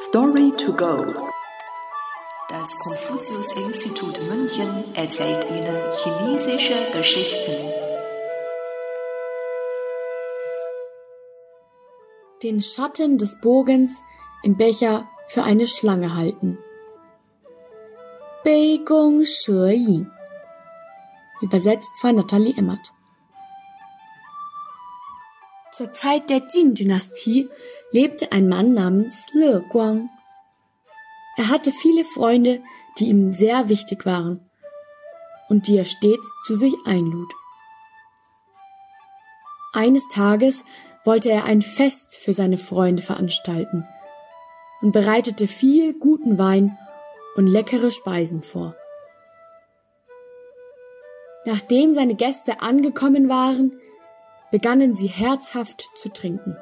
Story to go. Das Konfuzius-Institut München erzählt Ihnen chinesische Geschichten. Den Schatten des Bogens im Becher für eine Schlange halten. Bei Gong She Yin. Übersetzt von Nathalie Emmert. Zur Zeit der Jin-Dynastie lebte ein Mann namens Le Guang. Er hatte viele Freunde, die ihm sehr wichtig waren und die er stets zu sich einlud. Eines Tages wollte er ein Fest für seine Freunde veranstalten und bereitete viel guten Wein und leckere Speisen vor. Nachdem seine Gäste angekommen waren, begannen sie herzhaft zu trinken.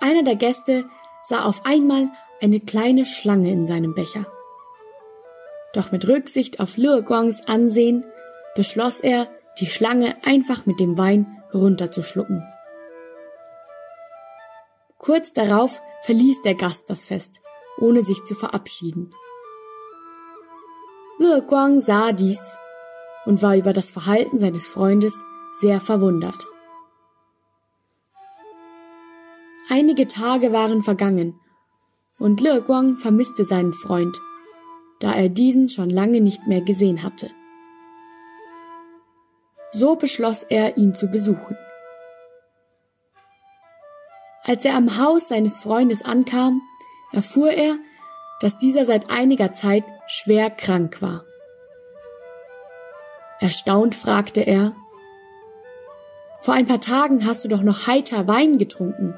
Einer der Gäste sah auf einmal eine kleine Schlange in seinem Becher. Doch mit Rücksicht auf Le Guangs Ansehen beschloss er, die Schlange einfach mit dem Wein runterzuschlucken. Kurz darauf verließ der Gast das Fest, ohne sich zu verabschieden. Le Guang sah dies und war über das Verhalten seines Freundes sehr verwundert. Einige Tage waren vergangen und Le Guang vermisste seinen Freund, da er diesen schon lange nicht mehr gesehen hatte. So beschloss er, ihn zu besuchen. Als er am Haus seines Freundes ankam, erfuhr er, dass dieser seit einiger Zeit schwer krank war. Erstaunt fragte er, vor ein paar Tagen hast du doch noch heiter Wein getrunken.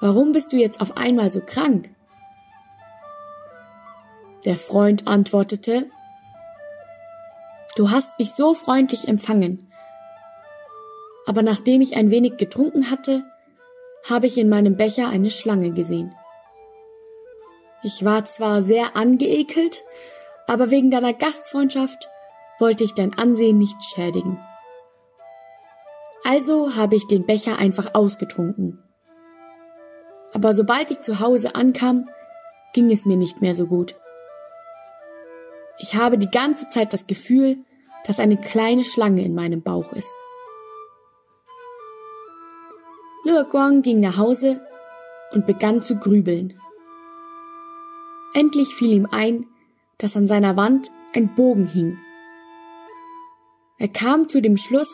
Warum bist du jetzt auf einmal so krank? Der Freund antwortete, Du hast mich so freundlich empfangen, aber nachdem ich ein wenig getrunken hatte, habe ich in meinem Becher eine Schlange gesehen. Ich war zwar sehr angeekelt, aber wegen deiner Gastfreundschaft wollte ich dein Ansehen nicht schädigen. Also habe ich den Becher einfach ausgetrunken. Aber sobald ich zu Hause ankam, ging es mir nicht mehr so gut. Ich habe die ganze Zeit das Gefühl, dass eine kleine Schlange in meinem Bauch ist. Le Guang ging nach Hause und begann zu grübeln. Endlich fiel ihm ein, dass an seiner Wand ein Bogen hing. Er kam zu dem Schluss,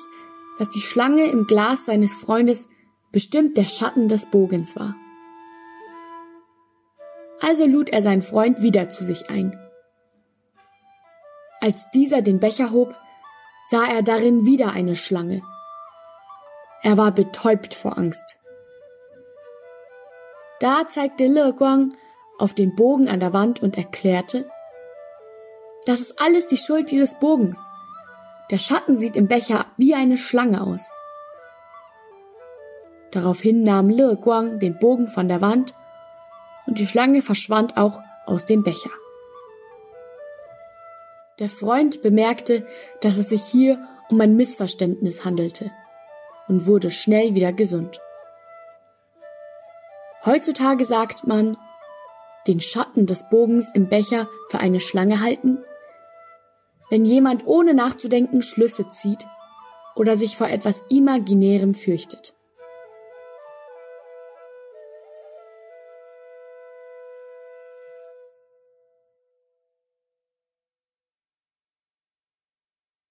dass die Schlange im Glas seines Freundes bestimmt der Schatten des Bogens war. Also lud er seinen Freund wieder zu sich ein. Als dieser den Becher hob, sah er darin wieder eine Schlange. Er war betäubt vor Angst. Da zeigte Le Guang auf den Bogen an der Wand und erklärte, das ist alles die Schuld dieses Bogens. Der Schatten sieht im Becher wie eine Schlange aus. Daraufhin nahm Le Guang den Bogen von der Wand und die Schlange verschwand auch aus dem Becher. Der Freund bemerkte, dass es sich hier um ein Missverständnis handelte und wurde schnell wieder gesund. Heutzutage sagt man, den Schatten des Bogens im Becher für eine Schlange halten wenn jemand ohne nachzudenken Schlüsse zieht oder sich vor etwas Imaginärem fürchtet.